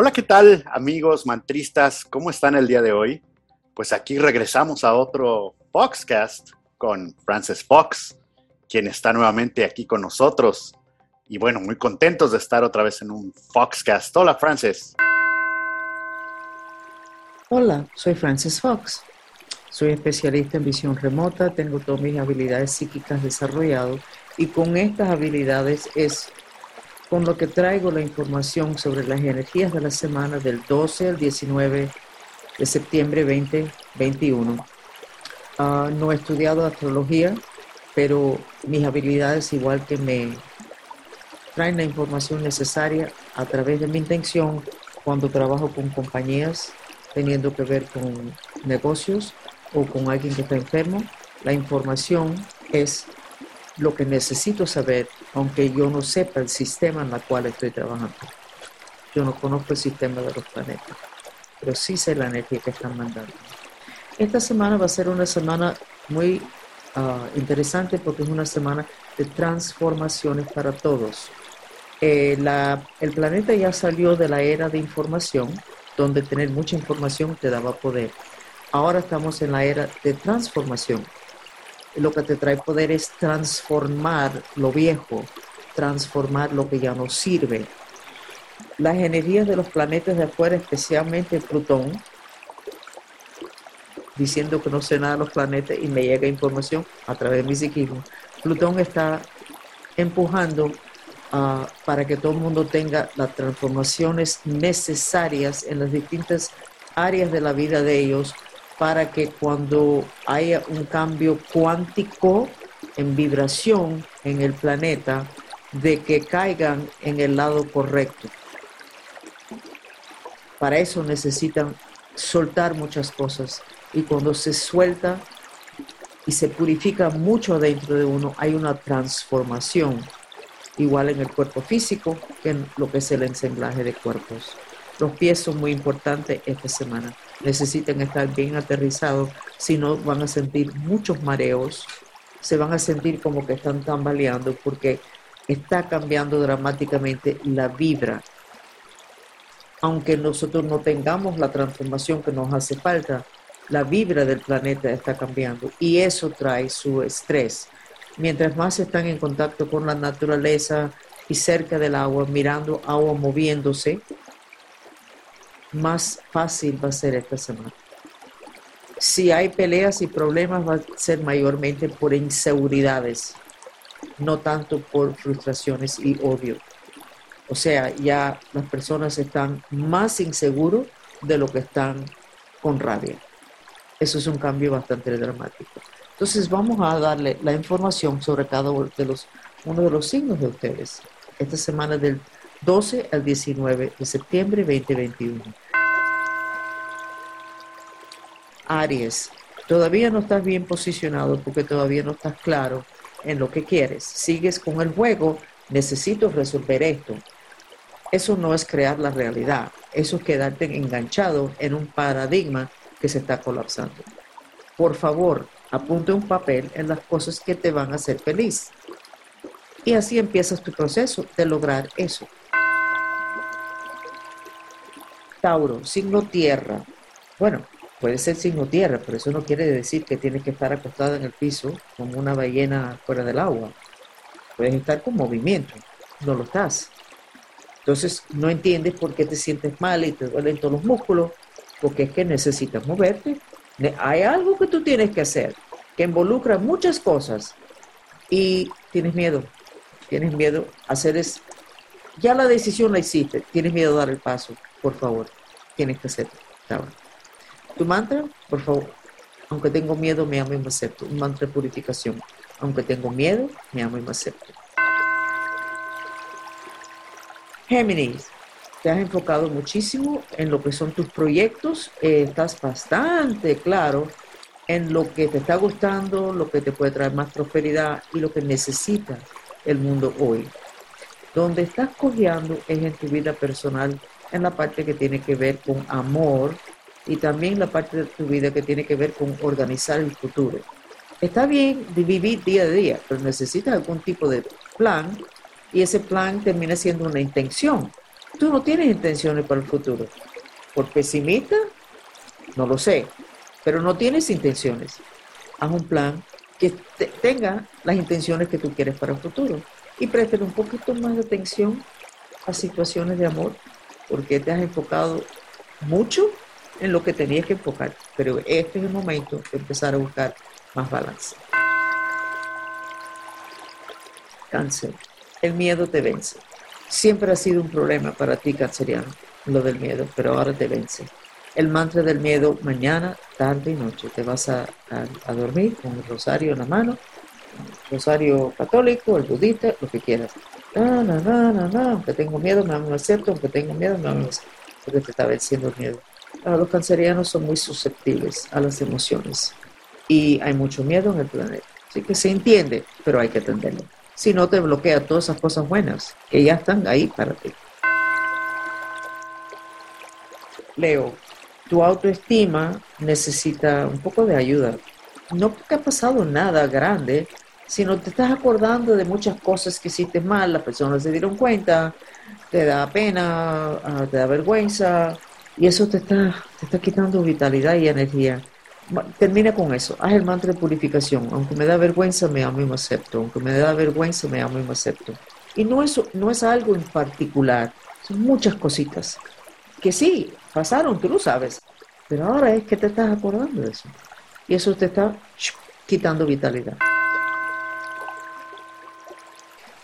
Hola, ¿qué tal amigos mantristas? ¿Cómo están el día de hoy? Pues aquí regresamos a otro Foxcast con Frances Fox, quien está nuevamente aquí con nosotros. Y bueno, muy contentos de estar otra vez en un Foxcast. Hola, Frances. Hola, soy Frances Fox. Soy especialista en visión remota, tengo todas mis habilidades psíquicas desarrolladas y con estas habilidades es con lo que traigo la información sobre las energías de la semana del 12 al 19 de septiembre 2021. Ah, no he estudiado astrología, pero mis habilidades igual que me traen la información necesaria a través de mi intención cuando trabajo con compañías teniendo que ver con negocios o con alguien que está enfermo. La información es lo que necesito saber, aunque yo no sepa el sistema en el cual estoy trabajando. Yo no conozco el sistema de los planetas, pero sí sé la energía que están mandando. Esta semana va a ser una semana muy ah, interesante porque es una semana de transformaciones para todos. Eh, el planeta ya salió de la era de información, donde tener mucha información te daba poder. Ahora estamos en la era de transformación, lo que te trae poder es transformar lo viejo, transformar lo que ya no sirve. Las energías de los planetas de afuera, especialmente Plutón, diciendo que no sé nada de los planetas y me llega información a través de mi psiquismo. Plutón está empujando ah, para que todo el mundo tenga las transformaciones necesarias en las distintas áreas de la vida de ellos para que cuando haya un cambio cuántico en vibración en el planeta, de que caigan en el lado correcto. Para eso necesitan soltar muchas cosas y cuando se suelta y se purifica mucho dentro de uno, hay una transformación, igual en el cuerpo físico que en lo que es el ensamblaje de cuerpos. Los pies son muy importantes esta semana necesitan estar bien aterrizados, si no van a sentir muchos mareos, se van a sentir como que están tambaleando porque está cambiando dramáticamente la vibra. Aunque nosotros no tengamos la transformación que nos hace falta, la vibra del planeta está cambiando y eso trae su estrés. Mientras más están en contacto con la naturaleza y cerca del agua, mirando agua moviéndose, más fácil va a ser esta semana. Si hay peleas y problemas, va a ser mayormente por inseguridades, no tanto por frustraciones y odio. O sea, ya las personas están más inseguros de lo que están con rabia. Eso es un cambio bastante dramático. Entonces vamos a darle la información sobre cada uno de los, signos de ustedes. Esta semana del 12 al 19 de septiembre 2021. Aries, todavía no estás bien posicionado porque todavía no estás claro en lo que quieres. Sigues con el juego, necesito resolver esto. Eso no es crear la realidad, eso es quedarte enganchado en un paradigma que se está colapsando. Por favor, apunte un papel en las cosas que te van a hacer feliz. Y así empiezas tu proceso de lograr eso. Tauro, signo tierra. Bueno, puede ser signo tierra, pero eso no quiere decir que tienes que estar acostado en el piso como una ballena fuera del agua. Puedes estar con movimiento, no lo estás. Entonces no entiendes por qué te sientes mal y te duelen todos los músculos, porque es que necesitas moverte. Hay algo que tú tienes que hacer que involucra muchas cosas y tienes miedo. Tienes miedo a hacer ya la decisión la hiciste, tienes miedo a dar el paso por favor, tienes que hacerlo. Tu mantra, por favor, aunque tengo miedo, me amo y me acepto. Un mantra de purificación. Aunque tengo miedo, me amo y me acepto. Géminis, te has enfocado muchísimo en lo que son tus proyectos. Eh, estás bastante claro en lo que te está gustando, lo que te puede traer más prosperidad y lo que necesita el mundo hoy. Donde estás cojeando es en tu vida personal en la parte que tiene que ver con amor y también la parte de tu vida que tiene que ver con organizar el futuro. Está bien vivir día a día, pero necesitas algún tipo de plan y ese plan termina siendo una intención. Tú no tienes intenciones para el futuro. ¿Por pesimista? No lo sé, pero no tienes intenciones. Haz un plan que tenga las intenciones que tú quieres para el futuro y préstale un poquito más de atención a situaciones de amor, porque te has enfocado mucho en lo que tenías que enfocar, pero este es el momento de empezar a buscar más balance. Cáncer, el miedo te vence. Siempre ha sido un problema para ti, canceriano, lo del miedo, pero ahora te vence. El mantra del miedo mañana, tarde y noche. Te vas a, dormir con el rosario en la mano, rosario católico, el budista, lo que quieras. No, no, no, no, no. Aunque tengo miedo, me amo acepto. Aunque tengo miedo, me amo acepto. Porque te está venciendo el miedo. los cancerianos son muy susceptibles a las emociones. Y hay mucho miedo en el planeta. Así que se entiende, pero hay que atenderlo. Si no, te bloquea todas esas cosas buenas que ya están ahí para ti. Leo, tu autoestima necesita un poco de ayuda. No porque ha pasado nada grande, sino te estás acordando de muchas cosas que hiciste mal, las personas se dieron cuenta, te da pena, ah, te da vergüenza, y eso te está, te está quitando vitalidad y energía. Termina con eso, haz el mantra de purificación. Aunque me da vergüenza, me amo y me acepto. Aunque me da vergüenza, me amo y me acepto. Y no es, no es algo en particular, son muchas cositas que sí, pasaron, tú lo sabes, pero ahora es que te estás acordando de eso. Y eso te está quitando vitalidad.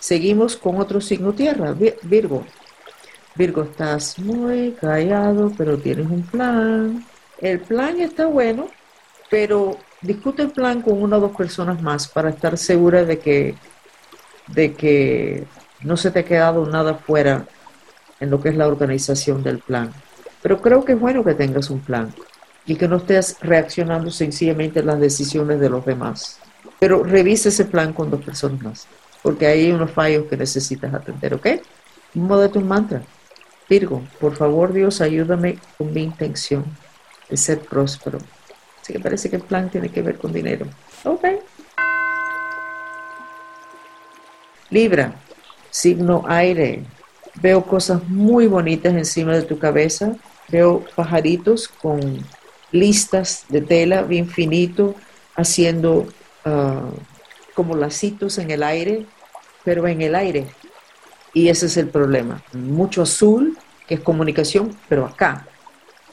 Seguimos con otro signo tierra, Virgo. Virgo, estás muy callado, pero tienes un plan. El plan está bueno, pero discute el plan con una o dos personas más para estar segura de que, de que no se te ha quedado nada fuera en lo que es la organización del plan. Pero creo que es bueno que tengas un plan y que no estés reaccionando sencillamente a las decisiones de los demás. Pero revise ese plan con dos personas más, porque hay unos fallos que necesitas atender, ¿ok? Modo de un mantra. Virgo, por favor Dios, ayúdame con mi intención de ser próspero. Así que parece que el plan tiene que ver con dinero. Ok. Libra, signo aire. Veo cosas muy bonitas encima de tu cabeza. Veo pajaritos con listas de tela bien finito, haciendo ah, como lacitos en el aire, pero en el aire. Y ese es el problema. Mucho azul, que es comunicación, pero acá.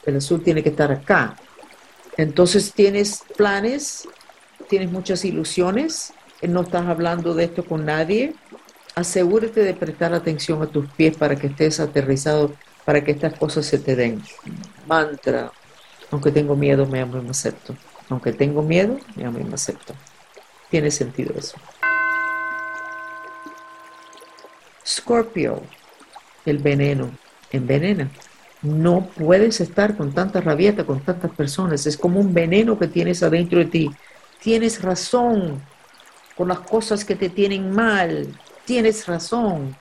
El azul tiene que estar acá. Entonces tienes planes, tienes muchas ilusiones, no estás hablando de esto con nadie. Asegúrate de prestar atención a tus pies para que estés aterrizado, para que estas cosas se te den. Mantra, aunque tengo miedo, me amo y me acepto. Aunque tengo miedo, me amo y me acepto. Tiene sentido eso. Scorpio, el veneno, envenena. No puedes estar con tanta rabieta, con tantas personas. Es como un veneno que tienes adentro de ti. Tienes razón con las cosas que te tienen mal. Tienes razón.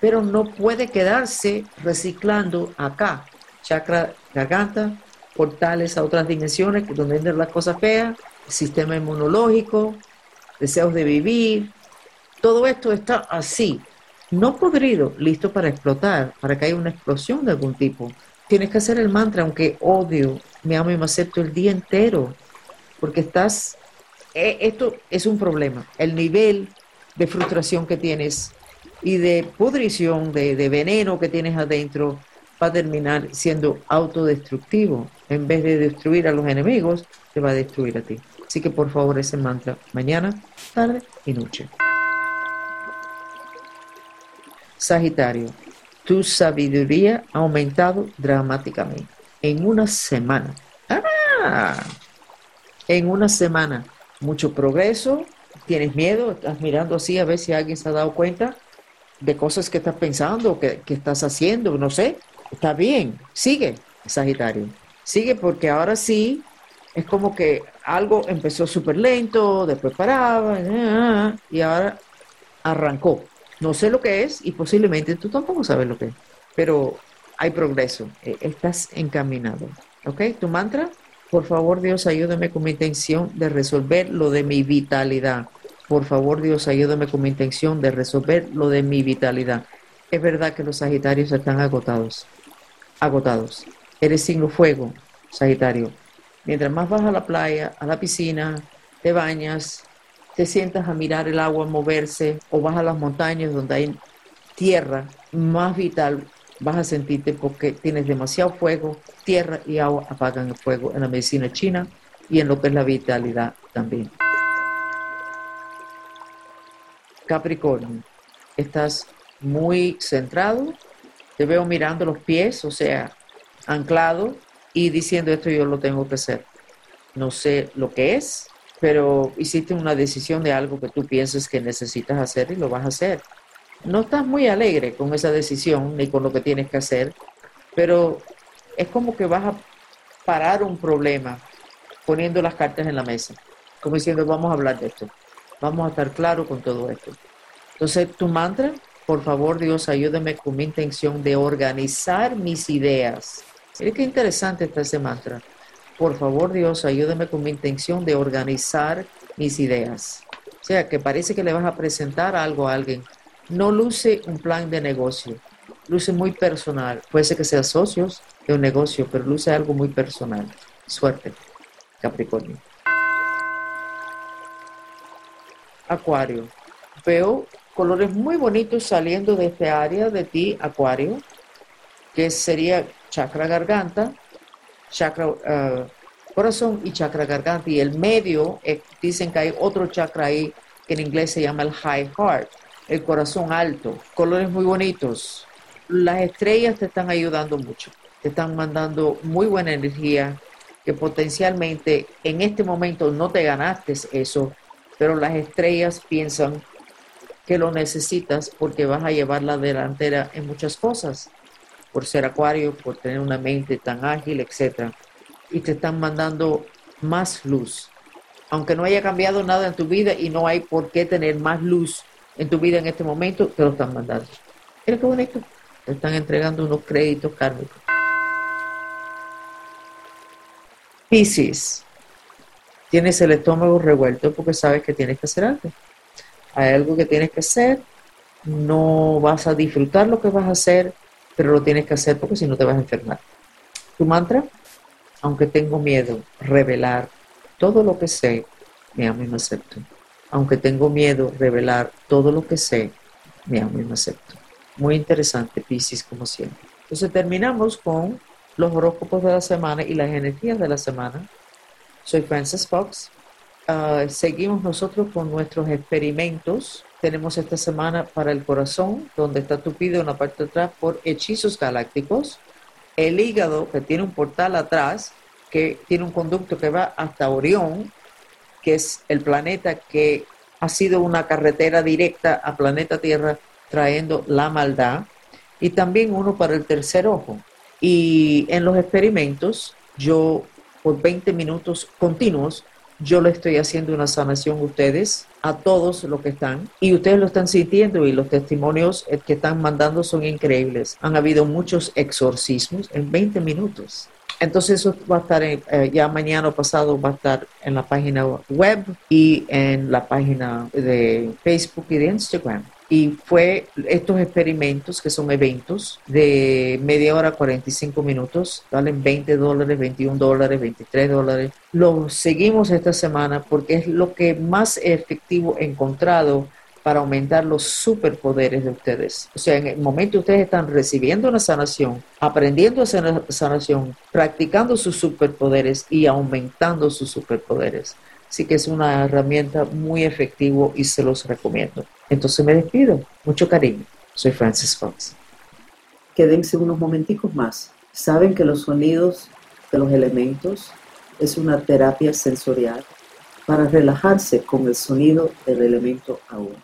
Pero no puede quedarse reciclando acá. Chakra garganta, portales a otras dimensiones donde entran las cosas feas, sistema inmunológico, deseos de vivir. Todo esto está así, no podrido, listo para explotar, para que haya una explosión de algún tipo. Tienes que hacer el mantra, aunque odio, me amo y me acepto el día entero, porque estás, eh, esto es un problema, el nivel de frustración que tienes y de pudrición, de, de veneno que tienes adentro, va a terminar siendo autodestructivo. En vez de destruir a los enemigos, te va a destruir a ti. Así que por favor ese mantra, mañana, tarde y noche. Sagitario, tu sabiduría ha aumentado dramáticamente en una semana. ¡Ah! En una semana, mucho progreso, tienes miedo, estás mirando así a ver si alguien se ha dado cuenta de cosas que estás pensando, que, que estás haciendo, no sé. Está bien, sigue, Sagitario. Sigue porque ahora sí es como que algo empezó súper lento, después paraba, y ahora arrancó. No sé lo que es y posiblemente tú tampoco sabes lo que es, pero hay progreso, e, estás encaminado. ¿Ok? Tu mantra, por favor Dios, ayúdame con mi intención de resolver lo de mi vitalidad. Por favor Dios, ayúdame con mi intención de resolver lo de mi vitalidad. Es verdad que los Sagitarios están agotados, agotados. Eres signo fuego, Sagitario. Mientras más vas a la playa, a la piscina, te bañas, te sientas a mirar el agua moverse o vas a las montañas donde hay tierra, más vital vas a sentirte porque tienes demasiado fuego, tierra y agua apagan el fuego en la medicina china y en lo que es la vitalidad también. Capricornio, estás muy centrado, te veo mirando los pies, o sea, anclado y diciendo esto yo lo tengo que hacer. No sé lo que es, pero hiciste una decisión de algo que tú piensas que necesitas hacer y lo vas a hacer. No estás muy alegre con esa decisión ni con lo que tienes que hacer, pero es como que vas a parar un problema poniendo las cartas en la mesa, como diciendo vamos a hablar de esto, vamos a estar claro con todo esto. Entonces, tu mantra, por favor Dios, ayúdame con mi intención de organizar mis ideas. Mire qué interesante está ese mantra. Por favor Dios, ayúdame con mi intención de organizar mis ideas. O sea, que parece que le vas a presentar algo a alguien. No luce un plan de negocio, luce muy personal. Puede ser que sea socios de un negocio, pero luce algo muy personal. Suerte, Capricornio. Acuario. Veo colores muy bonitos saliendo de este área de ti, Acuario, que sería chakra garganta, chakra uh, corazón y chakra garganta. Y el medio, dicen que hay otro chakra ahí que en inglés se llama el high heart, el corazón alto, colores muy bonitos. Las estrellas te están ayudando mucho, te están mandando muy buena energía, que potencialmente en este momento no te ganaste eso, pero las estrellas piensan que lo necesitas porque vas a llevar la delantera en muchas cosas, por ser acuario, por tener una mente tan ágil, etc. Y te están mandando más luz. Aunque no haya cambiado nada en tu vida y no hay por qué tener más luz en tu vida en este momento, te lo están mandando. Mira qué bonito. Te están entregando unos créditos kármicos. Piscis. Tienes el estómago revuelto porque sabes que tienes que hacer algo hay algo que tienes que hacer, no vas a disfrutar lo que vas a hacer, pero lo tienes que hacer porque si no te vas a enfermar. Tu mantra, aunque tengo miedo, revelar todo lo que sé, me amo y me acepto. Aunque tengo miedo, revelar todo lo que sé, me amo y me acepto. Muy interesante, Pisces, como siempre. Entonces terminamos con los horóscopos de la semana y las energías de la semana. Soy Frances Fox. Ah, seguimos nosotros con nuestros experimentos. Tenemos esta semana para el corazón, donde está tupido en la parte de atrás por hechizos galácticos. El hígado, que tiene un portal atrás, que tiene un conducto que va hasta Orión, que es el planeta que ha sido una carretera directa a planeta Tierra trayendo la maldad. Y también uno para el tercer ojo. Y en los experimentos, yo por 20 minutos continuos yo le estoy haciendo una sanación a ustedes, a todos los que están, y ustedes lo están sintiendo y los testimonios eh, que están mandando son increíbles. Han habido muchos exorcismos en 20 minutos. Entonces eso va a estar eh, ya mañana o pasado va a estar en la página web y en la página de Facebook y de Instagram y fue estos experimentos que son eventos de media hora, 45 minutos, valen 20 dólares, 21 dólares, 23 dólares. Los seguimos esta semana porque es lo que más efectivo encontrado para aumentar los superpoderes de ustedes. O sea, en el momento ustedes están recibiendo una sanación, aprendiendo a hacer sanación, practicando sus superpoderes y aumentando sus superpoderes. Así que es una herramienta muy efectiva y se los recomiendo. Entonces me despido. Mucho cariño. Soy Francis Fox. Quédense unos momenticos más. Saben que los sonidos de los elementos es una terapia sensorial para relajarse con el sonido del elemento agua.